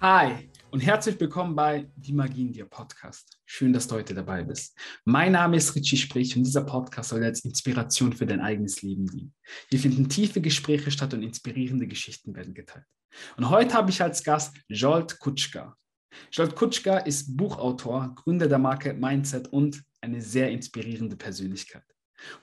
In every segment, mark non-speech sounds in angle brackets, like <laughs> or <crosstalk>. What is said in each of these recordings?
Hi und herzlich willkommen bei Die Magie in dir Podcast. Schön, dass du heute dabei bist. Mein Name ist Richie Sprich und dieser Podcast soll als Inspiration für dein eigenes Leben dienen. Hier finden tiefe Gespräche statt und inspirierende Geschichten werden geteilt. Und heute habe ich als Gast Jolt Kutschka. Jolt Kutschka ist Buchautor, Gründer der Marke Mindset und eine sehr inspirierende Persönlichkeit.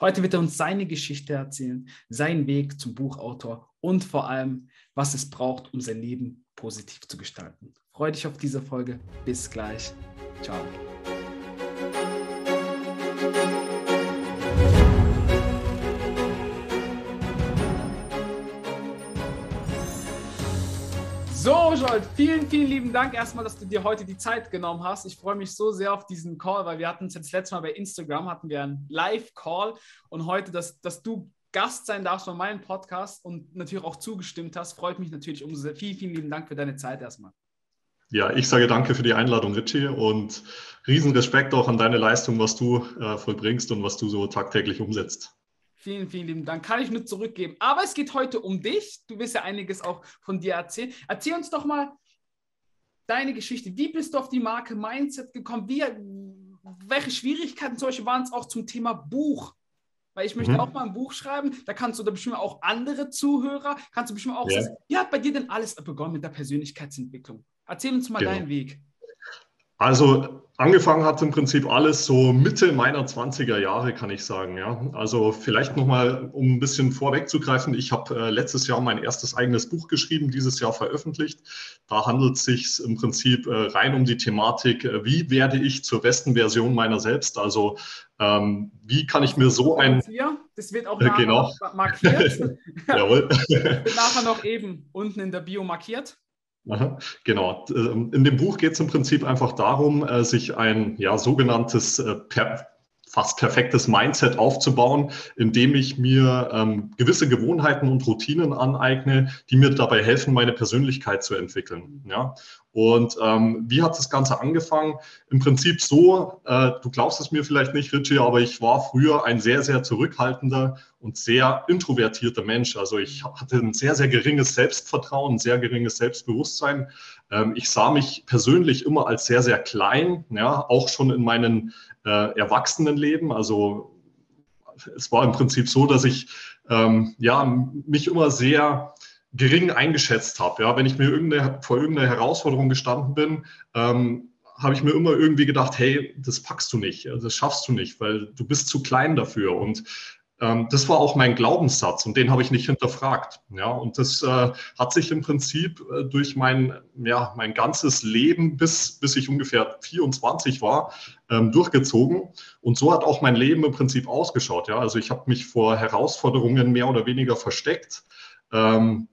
Heute wird er uns seine Geschichte erzählen, seinen Weg zum Buchautor und vor allem, was es braucht, um sein Leben positiv zu gestalten. Freue dich auf diese Folge. Bis gleich. Ciao. So, Joel, vielen, vielen lieben Dank erstmal, dass du dir heute die Zeit genommen hast. Ich freue mich so sehr auf diesen Call, weil wir hatten jetzt das letzte Mal bei Instagram, hatten wir einen Live-Call und heute, dass, dass du Gast sein darfst bei meinem Podcast und natürlich auch zugestimmt hast, freut mich natürlich umso sehr. Vielen, vielen lieben Dank für deine Zeit erstmal. Ja, ich sage danke für die Einladung, Richie, und riesen Respekt auch an deine Leistung, was du äh, vollbringst und was du so tagtäglich umsetzt. Vielen, vielen lieben Dank. Kann ich nur zurückgeben. Aber es geht heute um dich. Du wirst ja einiges auch von dir erzählen. Erzähl uns doch mal deine Geschichte. Wie bist du auf die Marke Mindset gekommen? Wie, welche Schwierigkeiten solche waren es auch zum Thema Buch? Weil ich möchte mhm. auch mal ein Buch schreiben. Da kannst du da bestimmt auch andere Zuhörer, kannst du bestimmt auch ja. sagen, wie hat bei dir denn alles begonnen mit der Persönlichkeitsentwicklung? Erzähl uns mal genau. deinen Weg. Also angefangen hat im Prinzip alles so Mitte meiner 20er Jahre, kann ich sagen. Ja. Also vielleicht nochmal, um ein bisschen vorwegzugreifen, ich habe äh, letztes Jahr mein erstes eigenes Buch geschrieben, dieses Jahr veröffentlicht. Da handelt es sich im Prinzip äh, rein um die Thematik, äh, wie werde ich zur besten Version meiner selbst? Also ähm, wie kann ich mir so ein... Das wird auch äh, nachher genau. markiert. <laughs> Jawohl. <laughs> wird nachher noch eben unten in der Bio markiert. Genau. Ähm, in dem Buch geht es im Prinzip einfach darum, äh, sich ein ja, sogenanntes äh, per fast perfektes Mindset aufzubauen, indem ich mir ähm, gewisse Gewohnheiten und Routinen aneigne, die mir dabei helfen, meine Persönlichkeit zu entwickeln. Ja? Und ähm, wie hat das Ganze angefangen? Im Prinzip so, äh, du glaubst es mir vielleicht nicht, Richie, aber ich war früher ein sehr, sehr zurückhaltender und sehr introvertierter Mensch. Also ich hatte ein sehr, sehr geringes Selbstvertrauen, ein sehr geringes Selbstbewusstsein. Ähm, ich sah mich persönlich immer als sehr, sehr klein, ja, auch schon in meinen äh, Erwachsenenleben. Also es war im Prinzip so, dass ich ähm, ja, mich immer sehr gering eingeschätzt habe. Ja, wenn ich mir irgendeine, vor irgendeiner Herausforderung gestanden bin, ähm, habe ich mir immer irgendwie gedacht, hey, das packst du nicht, das schaffst du nicht, weil du bist zu klein dafür. Und das war auch mein Glaubenssatz und den habe ich nicht hinterfragt. Ja, und das äh, hat sich im Prinzip äh, durch mein, ja, mein ganzes Leben, bis, bis ich ungefähr 24 war, ähm, durchgezogen. Und so hat auch mein Leben im Prinzip ausgeschaut. Ja, also ich habe mich vor Herausforderungen mehr oder weniger versteckt. Ähm,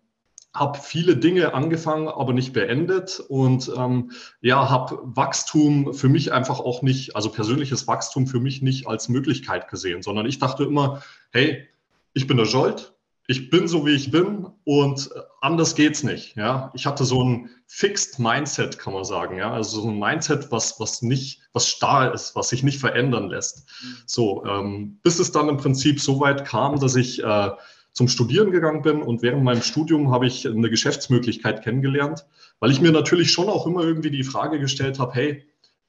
habe viele Dinge angefangen, aber nicht beendet und ähm, ja, habe Wachstum für mich einfach auch nicht, also persönliches Wachstum für mich nicht als Möglichkeit gesehen, sondern ich dachte immer, hey, ich bin der Jolt, ich bin so wie ich bin und anders geht's nicht. Ja, ich hatte so ein fixed Mindset, kann man sagen. Ja, also so ein Mindset, was was nicht, was starr ist, was sich nicht verändern lässt. Mhm. So, ähm, bis es dann im Prinzip so weit kam, dass ich äh, zum Studieren gegangen bin und während meinem Studium habe ich eine Geschäftsmöglichkeit kennengelernt, weil ich mir natürlich schon auch immer irgendwie die Frage gestellt habe, hey,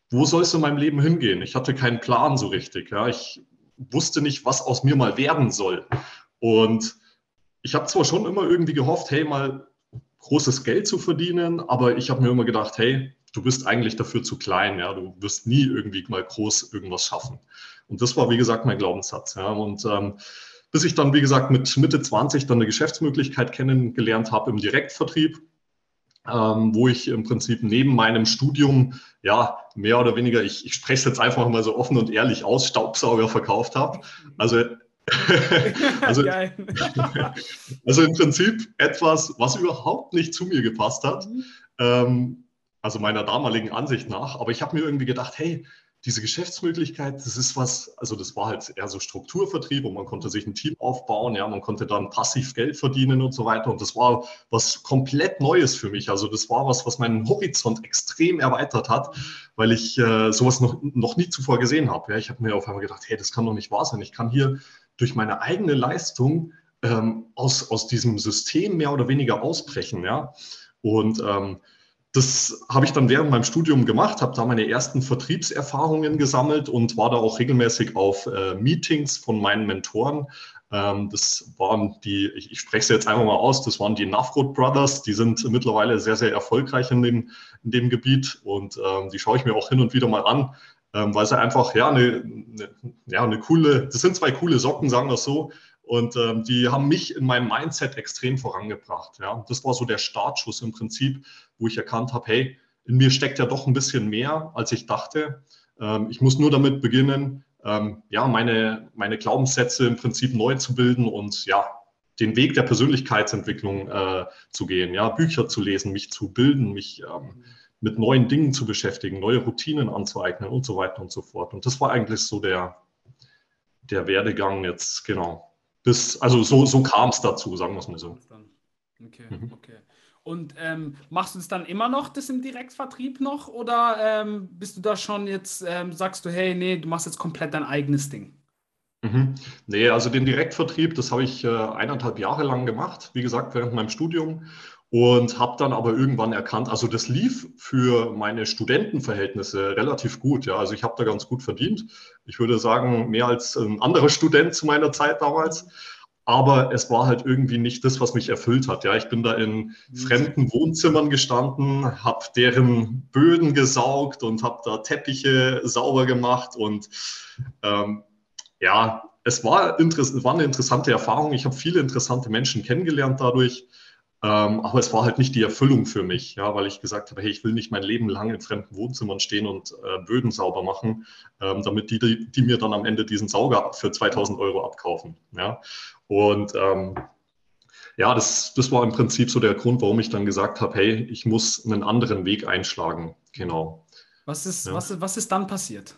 wo soll es in meinem Leben hingehen? Ich hatte keinen Plan so richtig. Ja. Ich wusste nicht, was aus mir mal werden soll. Und ich habe zwar schon immer irgendwie gehofft, hey, mal großes Geld zu verdienen, aber ich habe mir immer gedacht, hey, du bist eigentlich dafür zu klein, ja, du wirst nie irgendwie mal groß irgendwas schaffen. Und das war, wie gesagt, mein Glaubenssatz. Ja. Und ähm, bis ich dann, wie gesagt, mit Mitte 20 dann eine Geschäftsmöglichkeit kennengelernt habe im Direktvertrieb, ähm, wo ich im Prinzip neben meinem Studium, ja, mehr oder weniger, ich, ich spreche es jetzt einfach mal so offen und ehrlich aus, Staubsauger verkauft habe. Also <laughs> also, <laughs> also im Prinzip etwas, was überhaupt nicht zu mir gepasst hat, mhm. ähm, also meiner damaligen Ansicht nach. Aber ich habe mir irgendwie gedacht, hey, diese Geschäftsmöglichkeit, das ist was, also das war halt eher so Strukturvertrieb und man konnte sich ein Team aufbauen, ja, man konnte dann passiv Geld verdienen und so weiter. Und das war was komplett Neues für mich. Also das war was, was meinen Horizont extrem erweitert hat, weil ich äh, sowas noch, noch nie zuvor gesehen habe. Ja, ich habe mir auf einmal gedacht, hey, das kann doch nicht wahr sein. Ich kann hier durch meine eigene Leistung ähm, aus, aus diesem System mehr oder weniger ausbrechen, ja. Und ähm, das habe ich dann während meinem Studium gemacht, habe da meine ersten Vertriebserfahrungen gesammelt und war da auch regelmäßig auf äh, Meetings von meinen Mentoren. Ähm, das waren die, ich, ich spreche es jetzt einfach mal aus, das waren die Nafrod Brothers. Die sind mittlerweile sehr, sehr erfolgreich in dem, in dem Gebiet und ähm, die schaue ich mir auch hin und wieder mal an, ähm, weil sie einfach, ja, eine, eine, ja, eine coole, das sind zwei coole Socken, sagen wir es so. Und ähm, die haben mich in meinem Mindset extrem vorangebracht. Ja. Das war so der Startschuss im Prinzip, wo ich erkannt habe, hey, in mir steckt ja doch ein bisschen mehr, als ich dachte. Ähm, ich muss nur damit beginnen, ähm, ja, meine, meine Glaubenssätze im Prinzip neu zu bilden und ja, den Weg der Persönlichkeitsentwicklung äh, zu gehen, ja, Bücher zu lesen, mich zu bilden, mich ähm, mit neuen Dingen zu beschäftigen, neue Routinen anzueignen und so weiter und so fort. Und das war eigentlich so der, der Werdegang jetzt, genau. Bis, also so, so kam es dazu, sagen wir es mal so. Okay, mhm. okay. Und ähm, machst du das dann immer noch, das im Direktvertrieb noch? Oder ähm, bist du da schon jetzt, ähm, sagst du, hey, nee, du machst jetzt komplett dein eigenes Ding? Mhm. Nee, also den Direktvertrieb, das habe ich äh, eineinhalb Jahre lang gemacht, wie gesagt, während meinem Studium und habe dann aber irgendwann erkannt, also das lief für meine Studentenverhältnisse relativ gut. Ja, also ich habe da ganz gut verdient. Ich würde sagen, mehr als ein anderer Student zu meiner Zeit damals. Aber es war halt irgendwie nicht das, was mich erfüllt hat. Ja, ich bin da in mhm. fremden Wohnzimmern gestanden, habe deren Böden gesaugt und habe da Teppiche sauber gemacht und ähm, ja, es war, es war eine interessante Erfahrung. Ich habe viele interessante Menschen kennengelernt dadurch. Ähm, aber es war halt nicht die Erfüllung für mich, ja, weil ich gesagt habe, hey, ich will nicht mein Leben lang in fremden Wohnzimmern stehen und äh, Böden sauber machen, ähm, damit die, die, die, mir dann am Ende diesen Sauger für 2000 Euro abkaufen. Ja. Und ähm, ja, das, das war im Prinzip so der Grund, warum ich dann gesagt habe, hey, ich muss einen anderen Weg einschlagen. Genau. Was ist, ja. was, was ist dann passiert?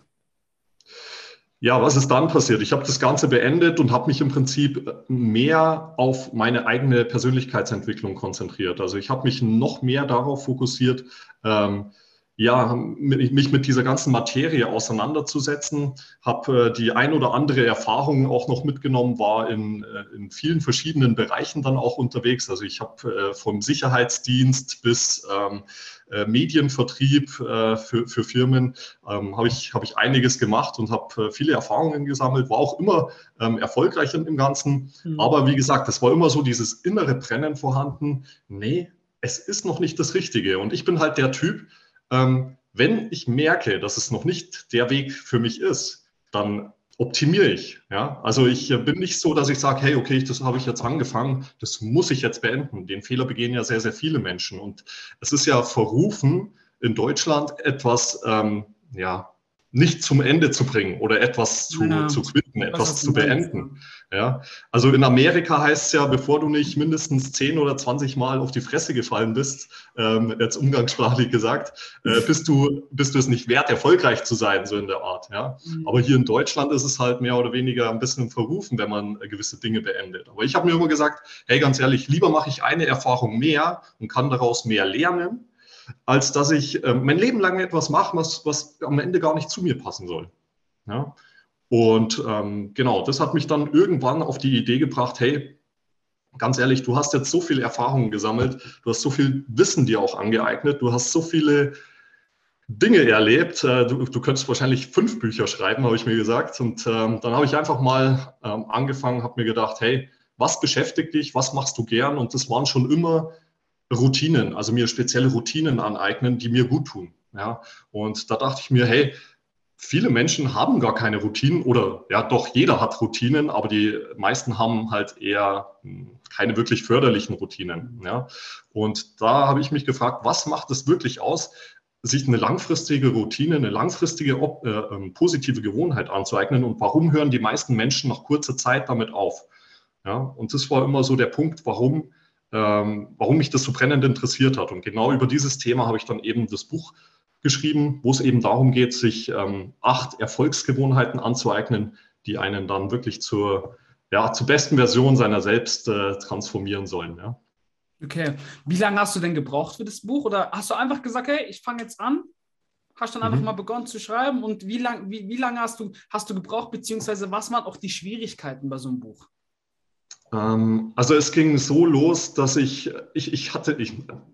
Ja, was ist dann passiert? Ich habe das Ganze beendet und habe mich im Prinzip mehr auf meine eigene Persönlichkeitsentwicklung konzentriert. Also ich habe mich noch mehr darauf fokussiert, ähm, ja, mich mit dieser ganzen Materie auseinanderzusetzen, habe äh, die ein oder andere Erfahrung auch noch mitgenommen, war in, äh, in vielen verschiedenen Bereichen dann auch unterwegs. Also ich habe äh, vom Sicherheitsdienst bis ähm, äh, Medienvertrieb äh, für, für Firmen ähm, habe ich, hab ich einiges gemacht und habe äh, viele Erfahrungen gesammelt, war auch immer ähm, erfolgreich im Ganzen. Mhm. Aber wie gesagt, es war immer so dieses innere Brennen vorhanden. Nee, es ist noch nicht das Richtige. Und ich bin halt der Typ, ähm, wenn ich merke, dass es noch nicht der Weg für mich ist, dann optimiere ich. Ja? Also ich äh, bin nicht so, dass ich sage, hey, okay, das habe ich jetzt angefangen, das muss ich jetzt beenden. Den Fehler begehen ja sehr, sehr viele Menschen. Und es ist ja verrufen, in Deutschland etwas ähm, ja, nicht zum Ende zu bringen oder etwas zu, ja. zu quitten, etwas zu beenden. Ja, also in Amerika heißt es ja, bevor du nicht mindestens 10 oder 20 Mal auf die Fresse gefallen bist, ähm, jetzt umgangssprachlich gesagt, äh, <laughs> bist, du, bist du es nicht wert, erfolgreich zu sein, so in der Art. Ja? Mhm. Aber hier in Deutschland ist es halt mehr oder weniger ein bisschen verrufen, wenn man gewisse Dinge beendet. Aber ich habe mir immer gesagt, hey, ganz ehrlich, lieber mache ich eine Erfahrung mehr und kann daraus mehr lernen, als dass ich äh, mein Leben lang etwas mache, was, was am Ende gar nicht zu mir passen soll. Ja? Und ähm, genau, das hat mich dann irgendwann auf die Idee gebracht, hey, ganz ehrlich, du hast jetzt so viele Erfahrungen gesammelt, du hast so viel Wissen dir auch angeeignet, du hast so viele Dinge erlebt. Äh, du, du könntest wahrscheinlich fünf Bücher schreiben, habe ich mir gesagt. Und ähm, dann habe ich einfach mal ähm, angefangen, habe mir gedacht, hey, was beschäftigt dich, was machst du gern? Und das waren schon immer Routinen, also mir spezielle Routinen aneignen, die mir gut tun. Ja? Und da dachte ich mir, hey, viele Menschen haben gar keine Routinen oder ja, doch jeder hat Routinen, aber die meisten haben halt eher hm, keine wirklich förderlichen Routinen. Ja? Und da habe ich mich gefragt, was macht es wirklich aus, sich eine langfristige Routine, eine langfristige äh, ähm, positive Gewohnheit anzueignen und warum hören die meisten Menschen nach kurzer Zeit damit auf? Ja? Und das war immer so der Punkt, warum ähm, warum mich das so brennend interessiert hat. Und genau über dieses Thema habe ich dann eben das Buch geschrieben, wo es eben darum geht, sich ähm, acht Erfolgsgewohnheiten anzueignen, die einen dann wirklich zur, ja, zur besten Version seiner selbst äh, transformieren sollen. Ja. Okay. Wie lange hast du denn gebraucht für das Buch? Oder hast du einfach gesagt, hey, ich fange jetzt an? Hast dann einfach mhm. mal begonnen zu schreiben? Und wie lange wie, wie lang hast, du, hast du gebraucht, beziehungsweise was waren auch die Schwierigkeiten bei so einem Buch? Ähm, also es ging so los, dass ich, ich, ich, hatte, ich,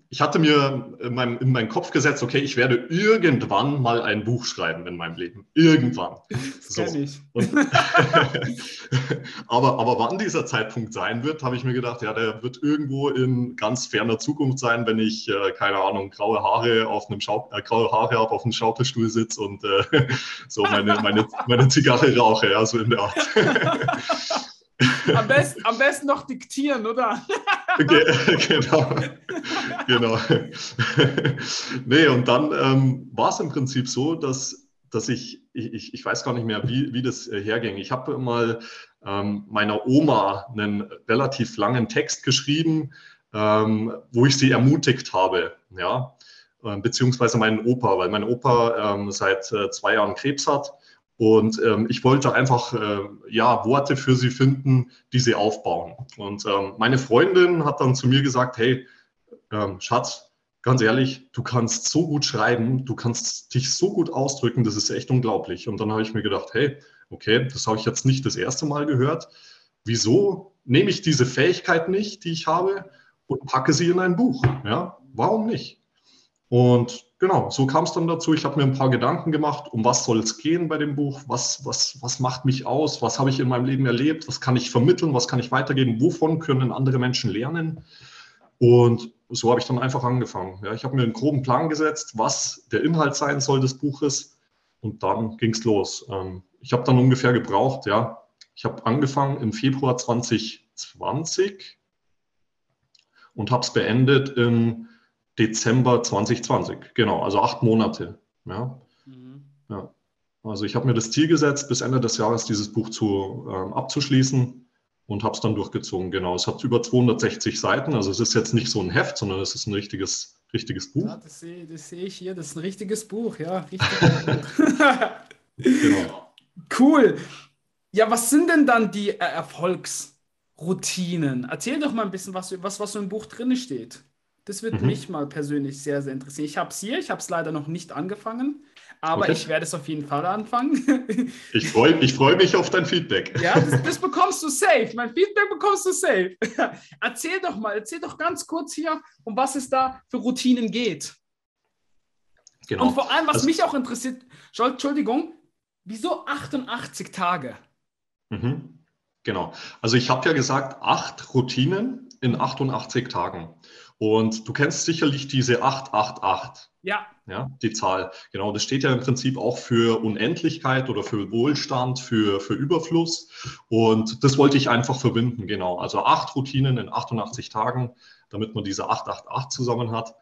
ich hatte mir in, meinem, in meinen Kopf gesetzt, okay, ich werde irgendwann mal ein Buch schreiben in meinem Leben. Irgendwann. Das so. ich. Und, <laughs> <laughs> aber, aber wann dieser Zeitpunkt sein wird, habe ich mir gedacht, ja, der wird irgendwo in ganz ferner Zukunft sein, wenn ich, äh, keine Ahnung, graue Haare auf einem Schau äh, graue Haare habe, auf einem Schaukelstuhl sitze und äh, <laughs> so meine, meine, meine Zigarre rauche, ja, so in der Art. Am besten, am besten noch diktieren, oder? <laughs> genau. genau. nee, und dann ähm, war es im Prinzip so, dass, dass ich, ich, ich weiß gar nicht mehr, wie, wie das äh, herging. Ich habe mal ähm, meiner Oma einen relativ langen Text geschrieben, ähm, wo ich sie ermutigt habe, ja, äh, beziehungsweise meinen Opa, weil mein Opa ähm, seit äh, zwei Jahren Krebs hat und ähm, ich wollte einfach äh, ja, Worte für sie finden, die sie aufbauen. Und ähm, meine Freundin hat dann zu mir gesagt, hey, ähm, Schatz, ganz ehrlich, du kannst so gut schreiben, du kannst dich so gut ausdrücken, das ist echt unglaublich. Und dann habe ich mir gedacht, hey, okay, das habe ich jetzt nicht das erste Mal gehört. Wieso nehme ich diese Fähigkeit nicht, die ich habe, und packe sie in ein Buch? Ja, warum nicht? Und genau, so kam es dann dazu. Ich habe mir ein paar Gedanken gemacht, um was soll es gehen bei dem Buch, was, was, was macht mich aus, was habe ich in meinem Leben erlebt, was kann ich vermitteln, was kann ich weitergeben, wovon können andere Menschen lernen. Und so habe ich dann einfach angefangen. Ja, ich habe mir einen groben Plan gesetzt, was der Inhalt sein soll des Buches. Und dann ging es los. Ähm, ich habe dann ungefähr gebraucht, ja, ich habe angefangen im Februar 2020 und habe es beendet im Dezember 2020. Genau, also acht Monate. Ja. Mhm. ja. Also ich habe mir das Ziel gesetzt, bis Ende des Jahres dieses Buch zu, ähm, abzuschließen und habe es dann durchgezogen. Genau, es hat über 260 Seiten. Also es ist jetzt nicht so ein Heft, sondern es ist ein richtiges, richtiges Buch. Ja, das sehe seh ich hier. Das ist ein richtiges Buch. Ja, richtiges <laughs> Buch. <laughs> genau. Cool. Ja, was sind denn dann die Erfolgsroutinen? Erzähl doch mal ein bisschen, was, was, was so im Buch drin steht. Das wird mhm. mich mal persönlich sehr, sehr interessieren. Ich habe es hier, ich habe es leider noch nicht angefangen, aber okay. ich werde es auf jeden Fall anfangen. <laughs> ich freue ich freu mich auf dein Feedback. Ja, das, <laughs> das, bekommst du safe. Mein Feedback bekommst du safe. <laughs> erzähl doch mal, erzähl doch ganz kurz hier, um was es da für Routinen geht. Genau. Und vor allem, was also, mich auch interessiert, Entschuldigung, wieso 88 Tage? Mhm. Genau. Also ich habe ja gesagt, acht Routinen in 88 Tagen. Und du kennst sicherlich diese 888. Ja. Ja, die Zahl. Genau, das steht ja im Prinzip auch für Unendlichkeit oder für Wohlstand, für, für Überfluss. Und das wollte ich einfach verbinden, genau. Also acht Routinen in 88 Tagen, damit man diese 888 zusammen hat.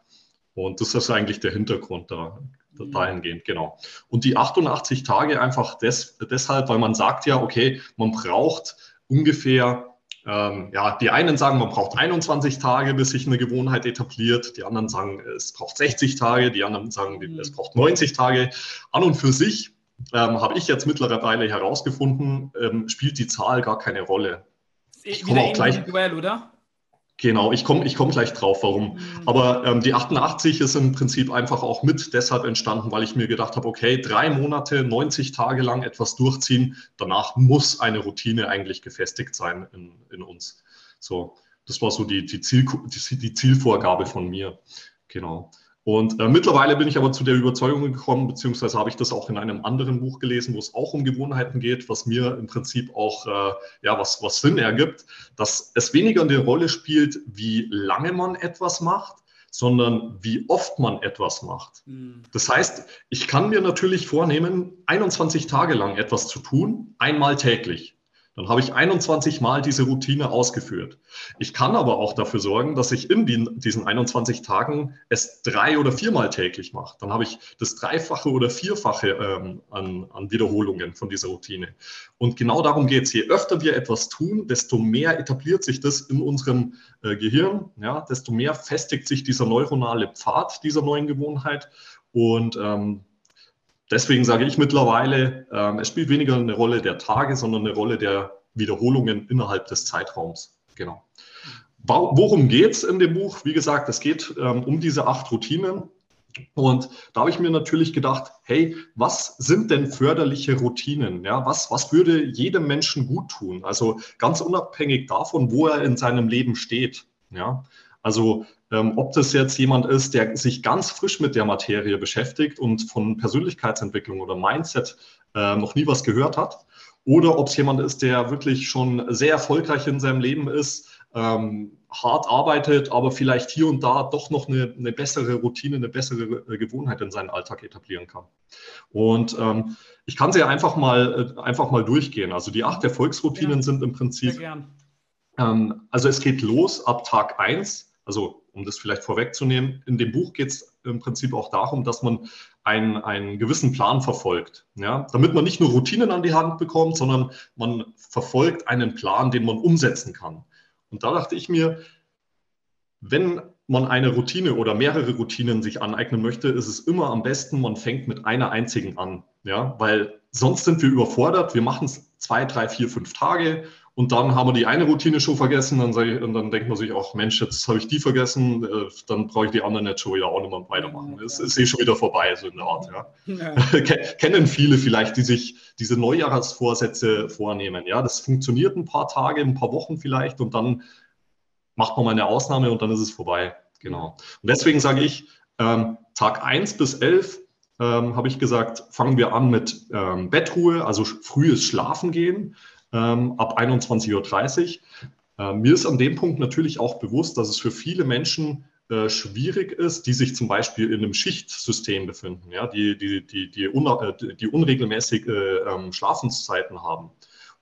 Und das ist eigentlich der Hintergrund da, mhm. dahingehend, genau. Und die 88 Tage einfach des, deshalb, weil man sagt ja, okay, man braucht ungefähr ähm, ja, die einen sagen, man braucht 21 Tage, bis sich eine Gewohnheit etabliert. Die anderen sagen, es braucht 60 Tage. Die anderen sagen, mhm. es braucht 90 Tage. An und für sich ähm, habe ich jetzt mittlerweile herausgefunden, ähm, spielt die Zahl gar keine Rolle. Ich komme auch gleich. Oder? Genau, ich komme ich komm gleich drauf, warum. Mhm. Aber ähm, die 88 ist im Prinzip einfach auch mit deshalb entstanden, weil ich mir gedacht habe, okay, drei Monate, 90 Tage lang etwas durchziehen, danach muss eine Routine eigentlich gefestigt sein in, in uns. So, das war so die, die, Ziel, die, die Zielvorgabe von mir. Genau. Und äh, mittlerweile bin ich aber zu der Überzeugung gekommen, beziehungsweise habe ich das auch in einem anderen Buch gelesen, wo es auch um Gewohnheiten geht, was mir im Prinzip auch äh, ja, was, was Sinn ergibt, dass es weniger eine Rolle spielt, wie lange man etwas macht, sondern wie oft man etwas macht. Mhm. Das heißt, ich kann mir natürlich vornehmen, 21 Tage lang etwas zu tun, einmal täglich. Dann habe ich 21 Mal diese Routine ausgeführt. Ich kann aber auch dafür sorgen, dass ich in diesen 21 Tagen es drei oder viermal täglich mache. Dann habe ich das Dreifache oder Vierfache ähm, an, an, Wiederholungen von dieser Routine. Und genau darum geht es. Je öfter wir etwas tun, desto mehr etabliert sich das in unserem äh, Gehirn, ja, desto mehr festigt sich dieser neuronale Pfad dieser neuen Gewohnheit. Und ähm, deswegen sage ich mittlerweile, ähm, es spielt weniger eine Rolle der Tage, sondern eine Rolle der Wiederholungen innerhalb des Zeitraums. Genau. Worum geht es in dem Buch? Wie gesagt, es geht ähm, um diese acht Routinen. Und da habe ich mir natürlich gedacht, hey, was sind denn förderliche Routinen? Ja, was, was würde jedem Menschen gut tun? Also ganz unabhängig davon, wo er in seinem Leben steht. Ja, also ähm, ob das jetzt jemand ist, der sich ganz frisch mit der Materie beschäftigt und von Persönlichkeitsentwicklung oder Mindset äh, noch nie was gehört hat, oder ob es jemand ist, der wirklich schon sehr erfolgreich in seinem Leben ist, ähm, hart arbeitet, aber vielleicht hier und da doch noch eine, eine bessere Routine, eine bessere äh, Gewohnheit in seinen Alltag etablieren kann. Und ähm, ich kann sie einfach mal, äh, einfach mal durchgehen. Also die acht Erfolgsroutinen ja, sind im Prinzip, ähm, also es geht los ab Tag 1, also um das vielleicht vorwegzunehmen, in dem Buch geht es im Prinzip auch darum, dass man einen, einen gewissen Plan verfolgt. Ja? Damit man nicht nur Routinen an die Hand bekommt, sondern man verfolgt einen Plan, den man umsetzen kann. Und da dachte ich mir, wenn man eine Routine oder mehrere Routinen sich aneignen möchte, ist es immer am besten, man fängt mit einer einzigen an. Ja, weil sonst sind wir überfordert. Wir machen es zwei, drei, vier, fünf Tage und dann haben wir die eine Routine schon vergessen. Dann ich, und dann denkt man sich auch, Mensch, jetzt habe ich die vergessen, äh, dann brauche ich die anderen jetzt schon wieder auch nicht mehr weitermachen. Es ist eh schon wieder vorbei, so in der Art. Ja. ja. <laughs> Kennen viele vielleicht, die sich diese Neujahrsvorsätze vornehmen. Ja, das funktioniert ein paar Tage, ein paar Wochen vielleicht und dann macht man mal eine Ausnahme und dann ist es vorbei. Genau. Und deswegen sage ich, ähm, Tag 1 bis 11 ähm, habe ich gesagt, fangen wir an mit ähm, Bettruhe, also frühes Schlafen gehen ähm, ab 21.30 Uhr. Äh, mir ist an dem Punkt natürlich auch bewusst, dass es für viele Menschen äh, schwierig ist, die sich zum Beispiel in einem Schichtsystem befinden, ja, die, die, die, die, un, äh, die unregelmäßige ähm, Schlafenszeiten haben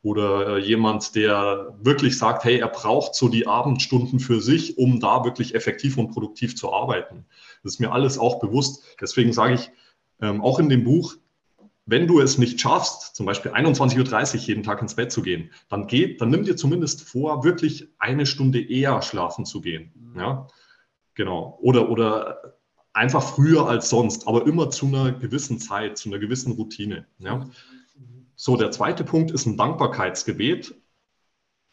oder äh, jemand, der wirklich sagt, hey, er braucht so die Abendstunden für sich, um da wirklich effektiv und produktiv zu arbeiten. Das ist mir alles auch bewusst. Deswegen sage ich ähm, auch in dem Buch, wenn du es nicht schaffst, zum Beispiel 21.30 Uhr jeden Tag ins Bett zu gehen, dann geht, dann nimm dir zumindest vor, wirklich eine Stunde eher schlafen zu gehen. Mhm. Ja, genau. Oder, oder einfach früher als sonst, aber immer zu einer gewissen Zeit, zu einer gewissen Routine. Ja. Mhm. So, der zweite Punkt ist ein Dankbarkeitsgebet,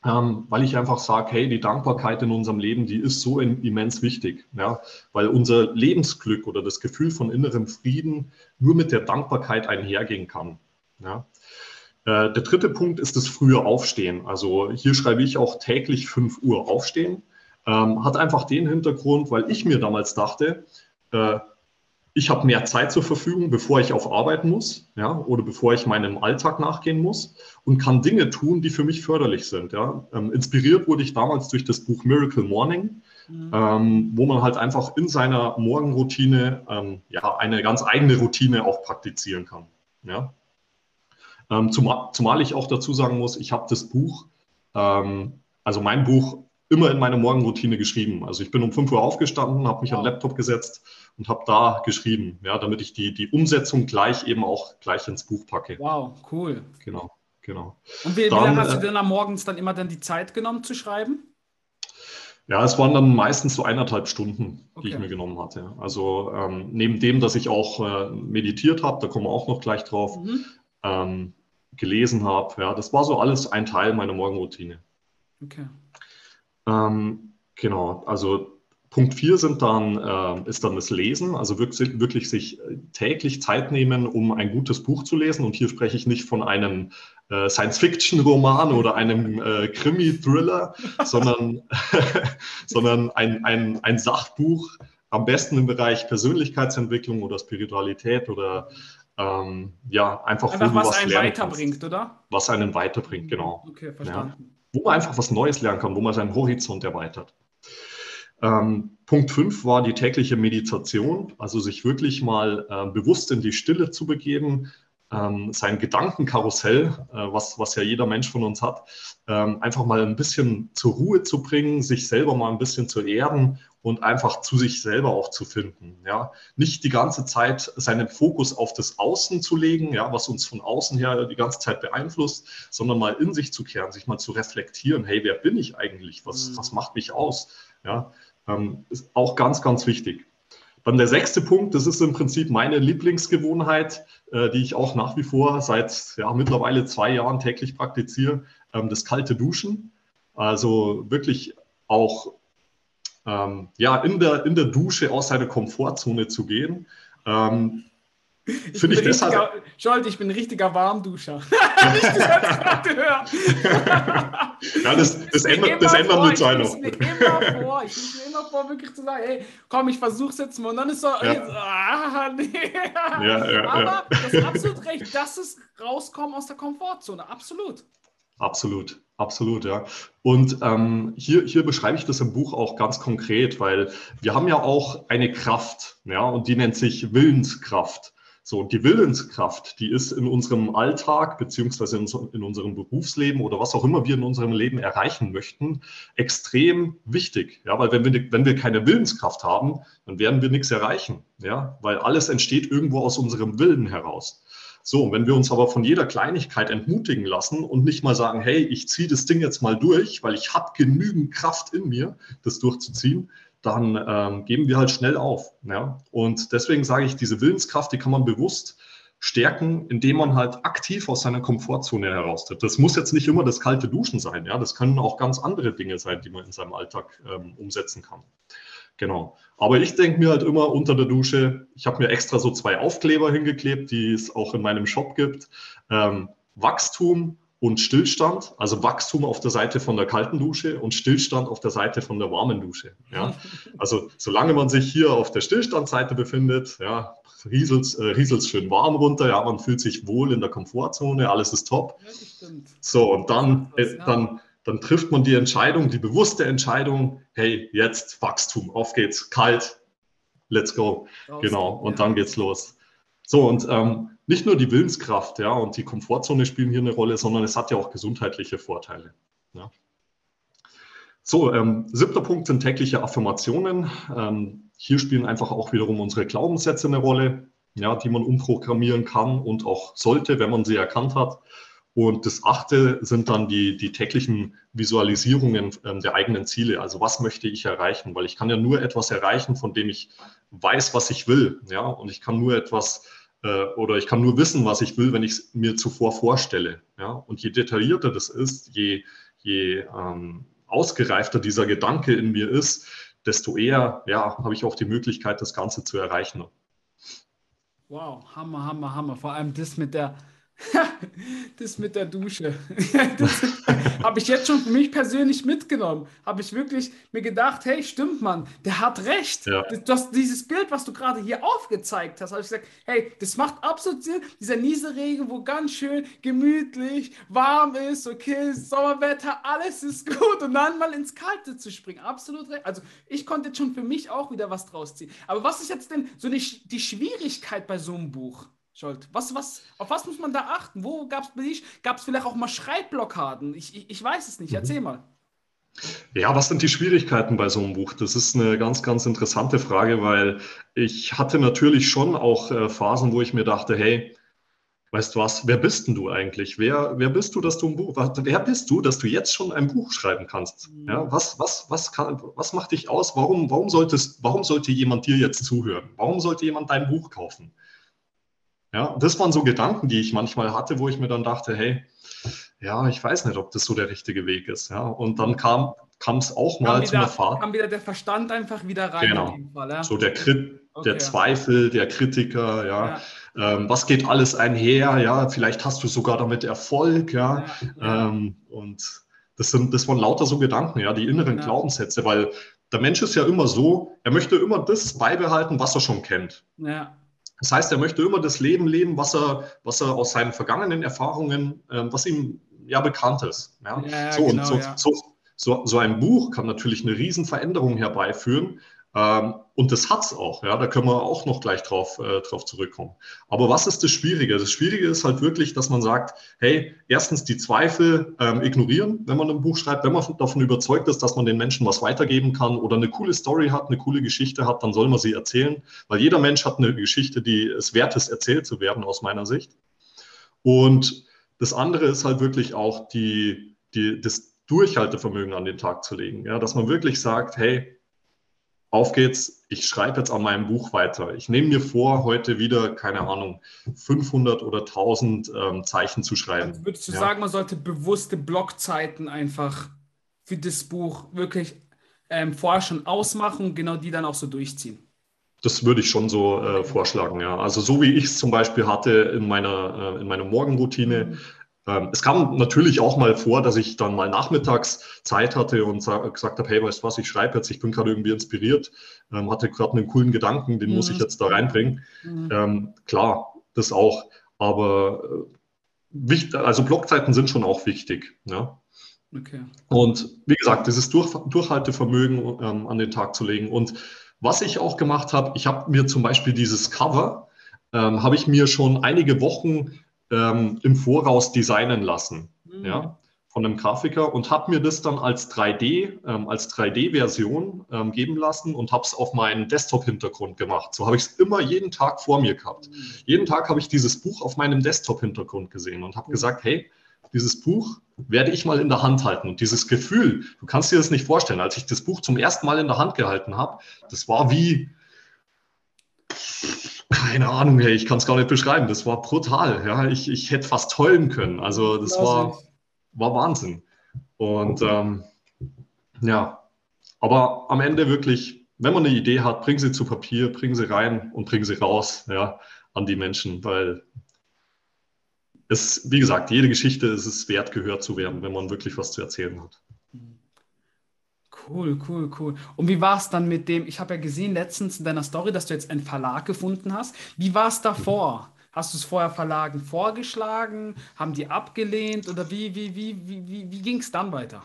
ähm, weil ich einfach sage, hey, die Dankbarkeit in unserem Leben, die ist so immens wichtig, ja, weil unser Lebensglück oder das Gefühl von innerem Frieden nur mit der Dankbarkeit einhergehen kann. Ja. Äh, der dritte Punkt ist das frühe Aufstehen. Also hier schreibe ich auch täglich 5 Uhr aufstehen. Ähm, hat einfach den Hintergrund, weil ich mir damals dachte, äh, ich habe mehr Zeit zur Verfügung, bevor ich auf Arbeit muss, ja, oder bevor ich meinem Alltag nachgehen muss und kann Dinge tun, die für mich förderlich sind. Ja. Ähm, inspiriert wurde ich damals durch das Buch Miracle Morning, mhm. ähm, wo man halt einfach in seiner Morgenroutine ähm, ja, eine ganz eigene Routine auch praktizieren kann. Ja. Ähm, zumal, zumal, ich auch dazu sagen muss, ich habe das Buch, ähm, also mein Buch immer in meine Morgenroutine geschrieben. Also ich bin um 5 Uhr aufgestanden, habe mich wow. an den Laptop gesetzt und habe da geschrieben, ja, damit ich die, die Umsetzung gleich eben auch gleich ins Buch packe. Wow, cool. Genau, genau. Und wie, dann, wie lange hast du denn am Morgens dann immer dann die Zeit genommen zu schreiben? Ja, es waren dann meistens so eineinhalb Stunden, die okay. ich mir genommen hatte. Also ähm, neben dem, dass ich auch äh, meditiert habe, da kommen wir auch noch gleich drauf, mhm. ähm, gelesen habe, ja, das war so alles ein Teil meiner Morgenroutine. Okay. Ähm, genau, also Punkt 4 sind dann, äh, ist dann das Lesen, also wirklich, wirklich, sich äh, täglich Zeit nehmen, um ein gutes Buch zu lesen. Und hier spreche ich nicht von einem äh, Science-Fiction-Roman oder einem äh, Krimi-Thriller, <laughs> sondern, <laughs> sondern ein, ein, ein Sachbuch, am besten im Bereich Persönlichkeitsentwicklung oder Spiritualität oder ähm, ja, einfach, einfach was, was einen weiterbringt, oder? Was einen weiterbringt, genau. Okay, verstanden. Ja wo man einfach was Neues lernen kann, wo man seinen Horizont erweitert. Ähm, Punkt 5 war die tägliche Meditation, also sich wirklich mal äh, bewusst in die Stille zu begeben, ähm, sein Gedankenkarussell, äh, was, was ja jeder Mensch von uns hat, ähm, einfach mal ein bisschen zur Ruhe zu bringen, sich selber mal ein bisschen zu erden und einfach zu sich selber auch zu finden. Ja? Nicht die ganze Zeit seinen Fokus auf das Außen zu legen, ja, was uns von außen her die ganze Zeit beeinflusst, sondern mal in sich zu kehren, sich mal zu reflektieren, hey, wer bin ich eigentlich? Was, mhm. was macht mich aus? Ja? Ähm, ist auch ganz, ganz wichtig. Dann der sechste Punkt, das ist im Prinzip meine Lieblingsgewohnheit, äh, die ich auch nach wie vor seit ja, mittlerweile zwei Jahren täglich praktiziere, ähm, das kalte Duschen. Also wirklich auch ähm, ja, in der, in der Dusche aus seiner Komfortzone zu gehen. Ähm, Finde ich, ich deshalb. Scholt, ich bin ein richtiger Warmduscher. <laughs> <laughs> ja, das, das ändert, das ändert nur zwei noch. Ich nehme mir immer vor, ich immer vor, wirklich zu sagen, hey, komm, ich versuch's jetzt mal. Und dann ist so, ja. ey, ah, nee. Ja, ja, Aber das ist absolut recht, das ist rauskommen aus der Komfortzone. Absolut. Absolut, absolut, ja. Und ähm, hier, hier beschreibe ich das im Buch auch ganz konkret, weil wir haben ja auch eine Kraft, ja, und die nennt sich Willenskraft. So, die Willenskraft, die ist in unserem Alltag beziehungsweise in, in, unserem Berufsleben oder was auch immer wir in unserem Leben erreichen möchten, extrem wichtig. Ja, weil wenn wir, wenn wir keine Willenskraft haben, dann werden wir nichts erreichen. Ja, weil alles entsteht irgendwo aus unserem Willen heraus. So, wenn wir uns aber von jeder Kleinigkeit entmutigen lassen und nicht mal sagen, hey, ich ziehe das Ding jetzt mal durch, weil ich habe genügend Kraft in mir, das durchzuziehen, dann ähm, geben wir halt schnell auf. Ja? Und deswegen sage ich, diese Willenskraft, die kann man bewusst stärken, indem man halt aktiv aus seiner Komfortzone heraustritt. Das muss jetzt nicht immer das kalte Duschen sein. Ja? Das können auch ganz andere Dinge sein, die man in seinem Alltag ähm, umsetzen kann. Genau. Aber ich denke mir halt immer unter der Dusche, ich habe mir extra so zwei Aufkleber hingeklebt, die es auch in meinem Shop gibt. Ähm, Wachstum und Stillstand, also Wachstum auf der Seite von der kalten Dusche und Stillstand auf der Seite von der warmen Dusche. Ja? <laughs> Also solange man sich hier auf der Stillstandseite befindet, ja, rieselt es äh, schön warm runter, ja, man fühlt sich wohl in der Komfortzone, alles ist top. Ja, so, und dann, äh, dann, dann trifft man die Entscheidung, die bewusste Entscheidung, hey, jetzt Wachstum, auf geht's, kalt, let's go. Raus, genau, und ja. dann geht's los. So, und ähm, nicht nur die Willenskraft ja, und die Komfortzone spielen hier eine Rolle, sondern es hat ja auch gesundheitliche Vorteile. Ja. So, ähm, siebter Punkt sind tägliche Affirmationen. Ähm, hier spielen einfach auch wiederum unsere Glaubenssätze eine Rolle, ja, die man umprogrammieren kann und auch sollte, wenn man sie erkannt hat. Und das achte sind dann die, die täglichen Visualisierungen ähm, der eigenen Ziele. Also was möchte ich erreichen? Weil ich kann ja nur etwas erreichen, von dem ich weiß, was ich will. Ja, und ich kann nur etwas äh, oder ich kann nur wissen, was ich will, wenn ich es mir zuvor vorstelle. Ja? Und je detaillierter das ist, je, je ähm, ausgereifter dieser Gedanke in mir ist, desto eher ja, habe ich auch die Möglichkeit, das Ganze zu erreichen. Wow, Hammer, Hammer, Hammer. Vor allem das mit der, <laughs> das mit der Dusche. <laughs> Das habe ich jetzt schon für mich persönlich mitgenommen. Habe ich wirklich mir gedacht, hey, stimmt man, der hat recht. Ja. Das, dieses Bild, was du gerade hier aufgezeigt hast, habe ich gesagt, hey, das macht absolut Sinn. Dieser Nieselregen, wo ganz schön gemütlich, warm ist, okay, Sommerwetter, alles ist gut und dann mal ins Kalte zu springen. Absolut recht. Also ich konnte jetzt schon für mich auch wieder was draus ziehen. Aber was ist jetzt denn so die, die Schwierigkeit bei so einem Buch? Scholt. Was, was, auf was muss man da achten? Wo gab es Gab es vielleicht auch mal Schreibblockaden? Ich, ich, ich weiß es nicht. Mhm. Erzähl mal. Ja, was sind die Schwierigkeiten bei so einem Buch? Das ist eine ganz, ganz interessante Frage, weil ich hatte natürlich schon auch äh, Phasen, wo ich mir dachte, hey, weißt du was, wer bist denn du eigentlich? Wer, wer bist du, dass du ein Buch, wer bist du, dass du jetzt schon ein Buch schreiben kannst? Mhm. Ja, was, was, was, kann, was macht dich aus? Warum, warum, solltest, warum sollte jemand dir jetzt zuhören? Warum sollte jemand dein Buch kaufen? Ja, das waren so Gedanken, die ich manchmal hatte, wo ich mir dann dachte, hey, ja, ich weiß nicht, ob das so der richtige Weg ist. Ja, und dann kam es auch mal wieder, zu einer Fahrt. Kam wieder der Verstand einfach wieder rein. Genau. Fall, ja? So der, okay, der Zweifel, der Kritiker, ja. ja. Ähm, was geht alles einher? Ja, vielleicht hast du sogar damit Erfolg, ja. Ähm, und das sind, das waren lauter so Gedanken, ja, die inneren Glaubenssätze, weil der Mensch ist ja immer so, er möchte immer das beibehalten, was er schon kennt. Ja. Das heißt, er möchte immer das Leben leben, was er, was er aus seinen vergangenen Erfahrungen, äh, was ihm ja bekannt ist. Ja? ja so, genau, und so, ja. so, so, so, ein Buch kann natürlich eine Riesenveränderung herbeiführen, ähm, und das hat es auch, ja, da können wir auch noch gleich drauf, äh, drauf zurückkommen. Aber was ist das Schwierige? Das Schwierige ist halt wirklich, dass man sagt, hey, erstens die Zweifel ähm, ignorieren, wenn man ein Buch schreibt, wenn man davon überzeugt ist, dass man den Menschen was weitergeben kann oder eine coole Story hat, eine coole Geschichte hat, dann soll man sie erzählen, weil jeder Mensch hat eine Geschichte, die es wert ist, erzählt zu werden, aus meiner Sicht. Und das andere ist halt wirklich auch die, die, das Durchhaltevermögen an den Tag zu legen, ja, dass man wirklich sagt, hey, auf geht's, ich schreibe jetzt an meinem Buch weiter. Ich nehme mir vor, heute wieder, keine Ahnung, 500 oder 1000 ähm, Zeichen zu schreiben. Also würdest du ja. sagen, man sollte bewusste Blockzeiten einfach für das Buch wirklich ähm, vorher schon ausmachen und genau die dann auch so durchziehen. Das würde ich schon so äh, vorschlagen, ja. Also so wie ich es zum Beispiel hatte in meiner, äh, in meiner Morgenroutine. Mhm. Ähm, es kam natürlich auch mal vor, dass ich dann mal nachmittags Zeit hatte und gesagt habe, hey, weißt du was, ich schreibe jetzt, ich bin gerade irgendwie inspiriert, ähm, hatte gerade einen coolen Gedanken, den mhm. muss ich jetzt da reinbringen. Mhm. Ähm, klar, das auch. Aber äh, wichtig, also Blockzeiten sind schon auch wichtig. Ja? Okay. Und wie gesagt, dieses Durch, Durchhaltevermögen ähm, an den Tag zu legen. Und was ich auch gemacht habe, ich habe mir zum Beispiel dieses Cover, habe ich mir schon einige Wochen ähm, im Voraus designen lassen. Mhm. Ja? von einem Grafiker und habe mir das dann als 3D, ähm, als 3D-Version ähm, geben lassen und habe es auf meinen Desktop-Hintergrund gemacht. So habe ich es immer jeden Tag vor mir gehabt. Mhm. Jeden Tag habe ich dieses Buch auf meinem Desktop-Hintergrund gesehen und habe mhm. gesagt, hey, dieses Buch werde ich mal in der Hand halten. Und dieses Gefühl, du kannst dir das nicht vorstellen, als ich das Buch zum ersten Mal in der Hand gehalten habe, das war wie, keine Ahnung, hey, ich kann es gar nicht beschreiben. Das war brutal. Ja, ich, ich hätte fast heulen können. Also das war war Wahnsinn. Und ähm, ja, aber am Ende wirklich, wenn man eine Idee hat, bring sie zu Papier, bring sie rein und bring sie raus ja, an die Menschen, weil es, wie gesagt, jede Geschichte ist es wert, gehört zu werden, wenn man wirklich was zu erzählen hat. Cool, cool, cool. Und wie war es dann mit dem, ich habe ja gesehen letztens in deiner Story, dass du jetzt einen Verlag gefunden hast. Wie war es davor? Hast du es vorher Verlagen vorgeschlagen? Haben die abgelehnt oder wie, wie, wie, wie, wie, wie ging es dann weiter?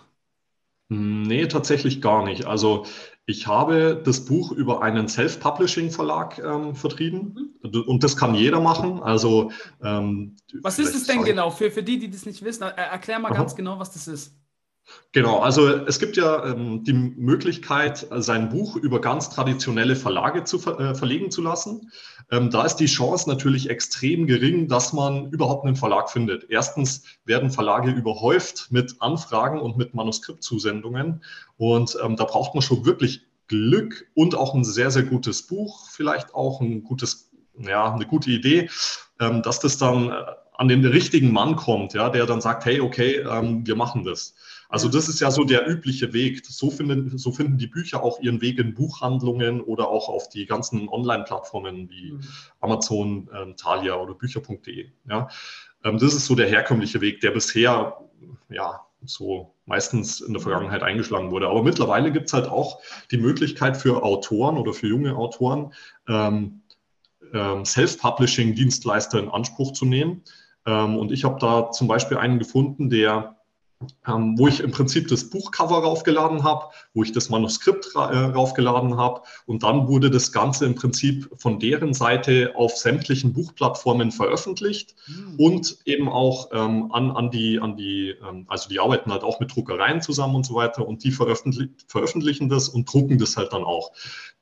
Nee, tatsächlich gar nicht. Also ich habe das Buch über einen Self-Publishing-Verlag ähm, vertrieben mhm. und das kann jeder machen. Also ähm, was ist es denn genau für, für die, die das nicht wissen? Erklär mal Aha. ganz genau, was das ist. Genau, also es gibt ja ähm, die Möglichkeit, sein Buch über ganz traditionelle Verlage zu ver äh, verlegen zu lassen. Ähm, da ist die Chance natürlich extrem gering, dass man überhaupt einen Verlag findet. Erstens werden Verlage überhäuft mit Anfragen und mit Manuskriptzusendungen und ähm, da braucht man schon wirklich Glück und auch ein sehr, sehr gutes Buch, vielleicht auch ein gutes, ja, eine gute Idee, ähm, dass das dann äh, an den richtigen Mann kommt, ja, der dann sagt, hey, okay, ähm, wir machen das. Also das ist ja so der übliche Weg. So finden, so finden die Bücher auch ihren Weg in Buchhandlungen oder auch auf die ganzen Online-Plattformen wie mhm. Amazon, ähm, Thalia oder Bücher.de. Ja. Ähm, das ist so der herkömmliche Weg, der bisher ja so meistens in der Vergangenheit eingeschlagen wurde. Aber mittlerweile gibt es halt auch die Möglichkeit für Autoren oder für junge Autoren, ähm, ähm, Self-Publishing-Dienstleister in Anspruch zu nehmen. Ähm, und ich habe da zum Beispiel einen gefunden, der ähm, wo ich im Prinzip das Buchcover raufgeladen habe, wo ich das Manuskript ra äh, raufgeladen habe und dann wurde das Ganze im Prinzip von deren Seite auf sämtlichen Buchplattformen veröffentlicht mhm. und eben auch ähm, an, an die, an die ähm, also die arbeiten halt auch mit Druckereien zusammen und so weiter und die veröffentlich veröffentlichen das und drucken das halt dann auch.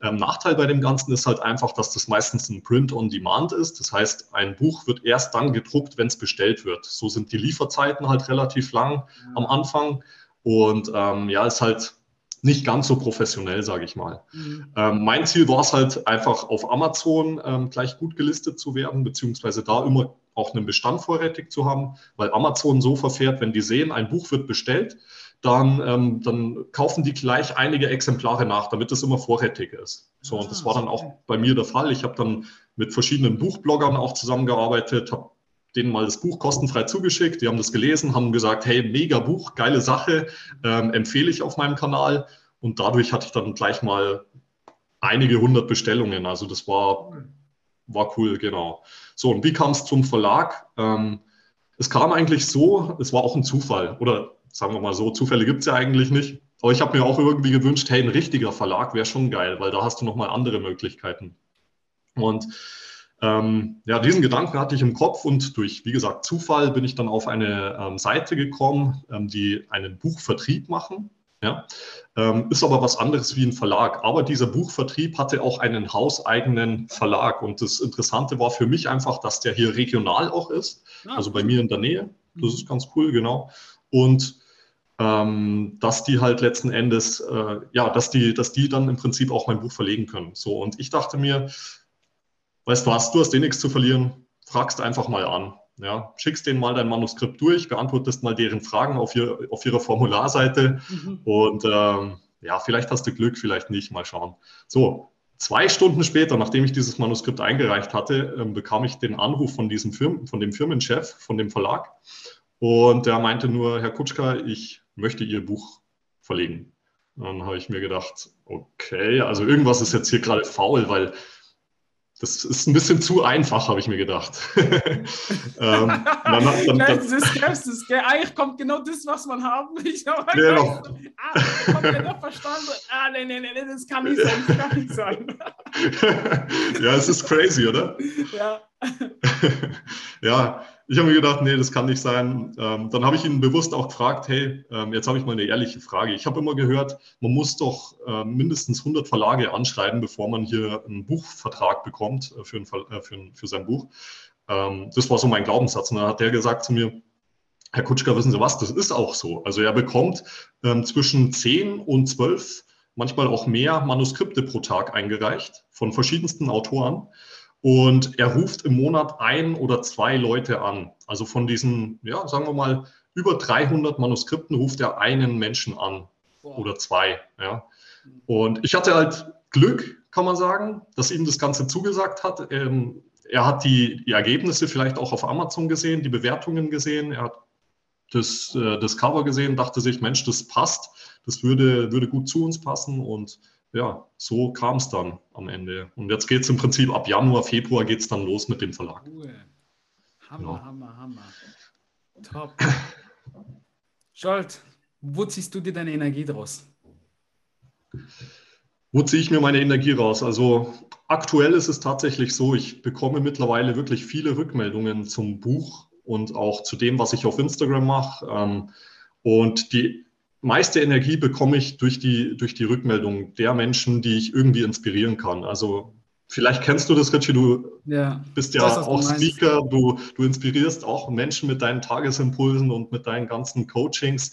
Ähm, Nachteil bei dem Ganzen ist halt einfach, dass das meistens ein Print on Demand ist. Das heißt, ein Buch wird erst dann gedruckt, wenn es bestellt wird. So sind die Lieferzeiten halt relativ lang mhm. Am Anfang. Und ähm, ja, ist halt nicht ganz so professionell, sage ich mal. Mhm. Ähm, mein Ziel war es halt einfach auf Amazon ähm, gleich gut gelistet zu werden, beziehungsweise da immer auch einen Bestand vorrätig zu haben, weil Amazon so verfährt, wenn die sehen, ein Buch wird bestellt, dann, ähm, dann kaufen die gleich einige Exemplare nach, damit es immer vorrätig ist. So, und das war dann auch bei mir der Fall. Ich habe dann mit verschiedenen Buchbloggern auch zusammengearbeitet, habe denen mal das Buch kostenfrei zugeschickt. Die haben das gelesen, haben gesagt, hey, mega Buch, geile Sache, ähm, empfehle ich auf meinem Kanal. Und dadurch hatte ich dann gleich mal einige hundert Bestellungen. Also das war, war cool, genau. So, und wie kam es zum Verlag? Ähm, es kam eigentlich so, es war auch ein Zufall. Oder sagen wir mal so, Zufälle gibt es ja eigentlich nicht. Aber ich habe mir auch irgendwie gewünscht, hey, ein richtiger Verlag wäre schon geil, weil da hast du nochmal andere Möglichkeiten. Und ähm, ja, diesen Gedanken hatte ich im Kopf und durch, wie gesagt, Zufall bin ich dann auf eine ähm, Seite gekommen, ähm, die einen Buchvertrieb machen. Ja, ähm, ist aber was anderes wie ein Verlag. Aber dieser Buchvertrieb hatte auch einen hauseigenen Verlag. Und das Interessante war für mich einfach, dass der hier regional auch ist, ah, also bei mir in der Nähe. Das ist ganz cool, genau und ähm, dass die halt letzten Endes, äh, ja, dass die, dass die dann im Prinzip auch mein Buch verlegen können. So, und ich dachte mir, weißt du was, du hast eh nichts zu verlieren, fragst einfach mal an. Ja, schickst denen mal dein Manuskript durch, beantwortest mal deren Fragen auf, ihr, auf ihrer Formularseite mhm. und ähm, ja, vielleicht hast du Glück, vielleicht nicht, mal schauen. So, zwei Stunden später, nachdem ich dieses Manuskript eingereicht hatte, ähm, bekam ich den Anruf von diesem Firmen, von dem Firmenchef, von dem Verlag. Und der meinte nur, Herr Kutschka, ich möchte Ihr Buch verlegen. Dann habe ich mir gedacht, okay, also irgendwas ist jetzt hier gerade faul, weil das ist ein bisschen zu einfach, habe ich mir gedacht. <laughs> ähm, dann, dann, dann, das ist Skepsis, gell? Eigentlich kommt genau das, was man haben will. <laughs> Genau. ah, kommt der doch verstanden. Ah, nee, nee, nee, das kann nicht sein, das kann nicht sein. <laughs> ja, es ist crazy, oder? Ja. ja, ich habe mir gedacht, nee, das kann nicht sein. Ähm, dann habe ich ihn bewusst auch gefragt, hey, ähm, jetzt habe ich mal eine ehrliche Frage. Ich habe immer gehört, man muss doch äh, mindestens 100 Verlage anschreiben, bevor man hier einen Buchvertrag bekommt äh, für, äh, für, ein, für, sein Buch. Ähm, das war so mein Glaubenssatz. Und dann hat der gesagt zu mir, Herr Kutschka, wissen Sie was, das ist auch so. Also er bekommt ähm, zwischen 10 und 12, manchmal auch mehr Manuskripte pro Tag eingereicht von verschiedensten Autoren. Und er ruft im Monat ein oder zwei Leute an. Also von diesen, ja, sagen wir mal, über 300 Manuskripten ruft er einen Menschen an wow. oder zwei. Ja. Und ich hatte halt Glück, kann man sagen, dass ihm das Ganze zugesagt hat. Ähm, er hat die, die, Ergebnisse vielleicht auch auf Amazon gesehen, die Bewertungen gesehen. Er hat das, äh, das Cover gesehen, dachte sich, Mensch, das passt, das würde, würde gut zu uns passen. Und ja, so kam es dann am Ende. Und jetzt geht es im Prinzip ab Januar, Februar geht es dann los mit dem Verlag. Cool. Hammer, ja. Hammer, Hammer. Top. Scholt, wo ziehst du dir deine Energie draus? Wo ziehe ich mir meine Energie raus? Also aktuell ist es tatsächlich so, ich bekomme mittlerweile wirklich viele Rückmeldungen zum Buch und auch zu dem, was ich auf Instagram mache. Ähm, und die meiste Energie bekomme ich durch die, durch die Rückmeldung der Menschen, die ich irgendwie inspirieren kann. Also vielleicht kennst du das, Richie, du ja, bist ja das, auch Speaker, du, du inspirierst auch Menschen mit deinen Tagesimpulsen und mit deinen ganzen Coachings.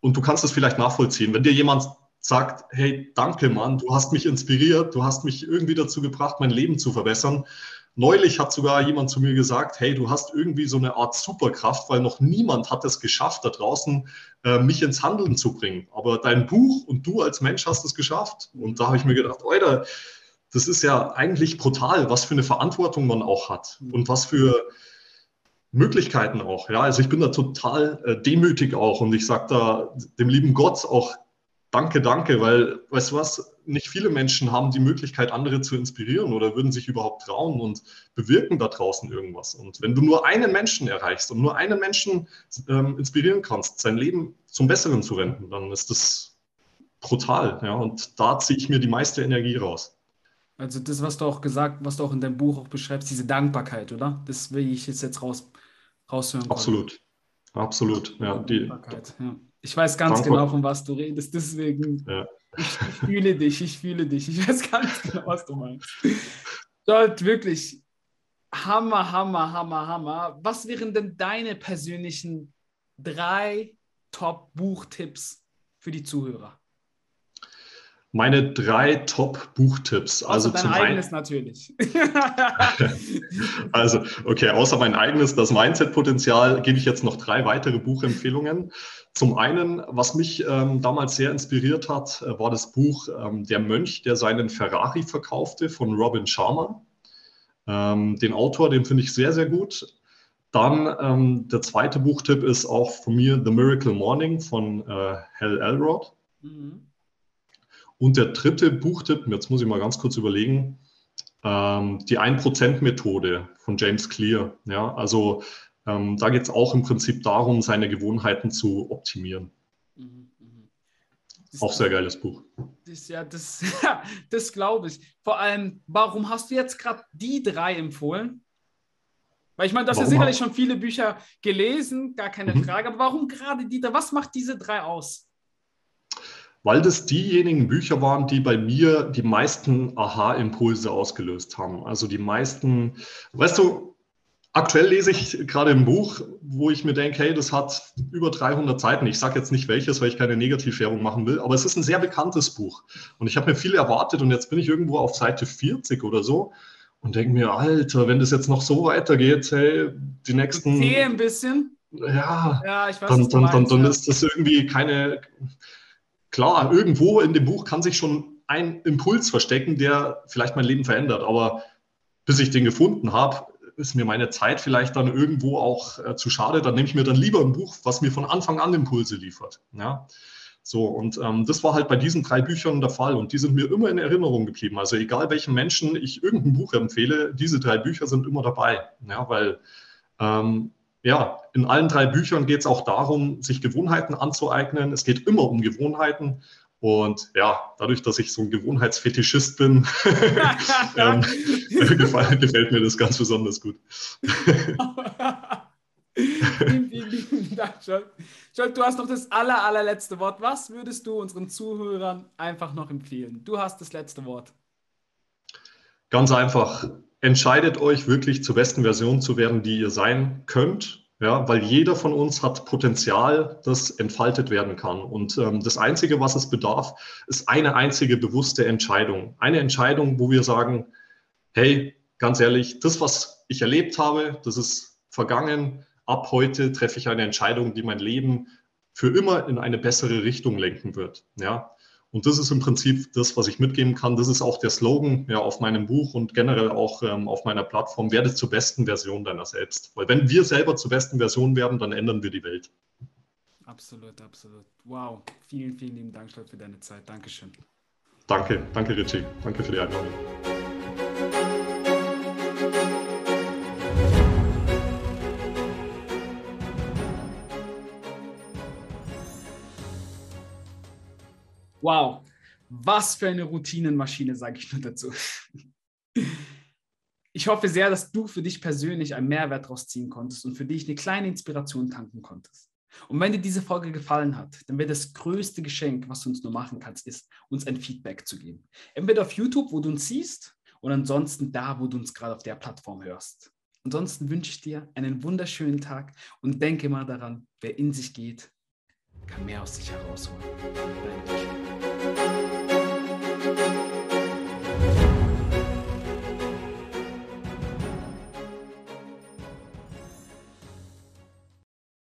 Und du kannst es vielleicht nachvollziehen. Wenn dir jemand sagt, hey, danke Mann, du hast mich inspiriert, du hast mich irgendwie dazu gebracht, mein Leben zu verbessern, Neulich hat sogar jemand zu mir gesagt, hey, du hast irgendwie so eine Art Superkraft, weil noch niemand hat es geschafft, da draußen äh, mich ins Handeln zu bringen. Aber dein Buch und du als Mensch hast es geschafft. Und da habe ich mir gedacht, Alter, das ist ja eigentlich brutal, was für eine Verantwortung man auch hat und was für Möglichkeiten auch. Ja, also ich bin da total äh, demütig auch und ich sage da dem lieben Gott auch Danke, danke, weil, weißt du was, nicht viele Menschen haben die Möglichkeit, andere zu inspirieren oder würden sich überhaupt trauen und bewirken da draußen irgendwas. Und wenn du nur einen Menschen erreichst und nur einen Menschen ähm, inspirieren kannst, sein Leben zum Besseren zu wenden, dann ist das brutal. Ja? Und da ziehe ich mir die meiste Energie raus. Also das, was du auch gesagt, was du auch in deinem Buch auch beschreibst, diese Dankbarkeit, oder? Das will ich jetzt, jetzt raus, raushören. Absolut. Absolut. Ja, die, Dankbarkeit, ja. Ich weiß ganz Danke. genau, von was du redest. Deswegen, ja. ich, ich, fühle dich, ich fühle dich. Ich weiß ganz genau, was du meinst. Dort wirklich Hammer, Hammer, Hammer, Hammer. Was wären denn deine persönlichen drei Top-Buchtipps für die Zuhörer? Meine drei Top-Buchtipps. Also dein eigenes natürlich. <laughs> also, okay, außer mein eigenes, das Mindset-Potenzial, gebe ich jetzt noch drei weitere Buchempfehlungen. Zum einen, was mich ähm, damals sehr inspiriert hat, äh, war das Buch ähm, Der Mönch, der seinen Ferrari verkaufte von Robin Sharma. Ähm, den Autor, den finde ich sehr, sehr gut. Dann ähm, der zweite Buchtipp ist auch von mir The Miracle Morning von äh, Hal Elrod. Mhm. Und der dritte Buchtipp, jetzt muss ich mal ganz kurz überlegen, ähm, die 1%-Methode von James Clear. Ja, also ähm, da geht es auch im Prinzip darum, seine Gewohnheiten zu optimieren. Mhm, mhm. Auch sehr geiles Buch. Das, ja, das, <laughs> ja, das glaube ich. Vor allem, warum hast du jetzt gerade die drei empfohlen? Weil ich meine, du hast ja sicherlich schon viele Bücher gelesen, gar keine mhm. Frage, aber warum gerade die drei? Was macht diese drei aus? Weil das diejenigen Bücher waren, die bei mir die meisten Aha-Impulse ausgelöst haben. Also die meisten, weißt du, aktuell lese ich gerade ein Buch, wo ich mir denke, hey, das hat über 300 Seiten. Ich sage jetzt nicht welches, weil ich keine Negativwerbung machen will, aber es ist ein sehr bekanntes Buch. Und ich habe mir viel erwartet und jetzt bin ich irgendwo auf Seite 40 oder so und denke mir, Alter, wenn das jetzt noch so weitergeht, hey, die nächsten... Ich sehe ein bisschen. Ja, ja ich weiß, dann, dann, dann, dann ist das irgendwie keine klar, irgendwo in dem Buch kann sich schon ein Impuls verstecken, der vielleicht mein Leben verändert. Aber bis ich den gefunden habe, ist mir meine Zeit vielleicht dann irgendwo auch äh, zu schade. Dann nehme ich mir dann lieber ein Buch, was mir von Anfang an Impulse liefert. Ja. So, und ähm, das war halt bei diesen drei Büchern der Fall und die sind mir immer in Erinnerung geblieben. Also egal welchen Menschen ich irgendein Buch empfehle, diese drei Bücher sind immer dabei. Ja, weil ähm, ja, in allen drei Büchern geht es auch darum, sich Gewohnheiten anzueignen. Es geht immer um Gewohnheiten. Und ja, dadurch, dass ich so ein Gewohnheitsfetischist bin, <laughs> ähm, <laughs> gefällt, gefällt, mir das ganz besonders gut. <laughs> vielen, vielen lieben Dank, Scholt. Scholt, du hast noch das aller, allerletzte Wort. Was würdest du unseren Zuhörern einfach noch empfehlen? Du hast das letzte Wort. Ganz einfach. Entscheidet euch wirklich zur besten Version zu werden, die ihr sein könnt ja, weil jeder von uns hat Potenzial, das entfaltet werden kann. Und ähm, das Einzige, was es bedarf, ist eine einzige bewusste Entscheidung. Eine Entscheidung, wo wir sagen, hey, ganz ehrlich, das, was ich erlebt habe, das ist vergangen. Ab heute treffe ich eine Entscheidung, die mein Leben für immer in eine bessere Richtung lenken wird. Ja, und das ist im Prinzip das, was ich mitgeben kann. Das ist auch der Slogan ja, auf meinem Buch und generell auch ähm, auf meiner Plattform. Werde zur besten Version deiner selbst. Weil wenn wir selber zur besten Version werden, dann ändern wir die Welt. Absolut, absolut. Wow. Vielen, vielen lieben Dank für deine Zeit. Dankeschön. Danke, danke Richie. Danke für die Einladung. Wow, was für eine Routinenmaschine, sage ich nur dazu. Ich hoffe sehr, dass du für dich persönlich einen Mehrwert daraus ziehen konntest und für dich eine kleine Inspiration tanken konntest. Und wenn dir diese Folge gefallen hat, dann wäre das größte Geschenk, was du uns nur machen kannst, ist, uns ein Feedback zu geben. Entweder auf YouTube, wo du uns siehst, und ansonsten da, wo du uns gerade auf der Plattform hörst. Ansonsten wünsche ich dir einen wunderschönen Tag und denke mal daran, wer in sich geht, kann mehr aus sich herausholen. Thank you.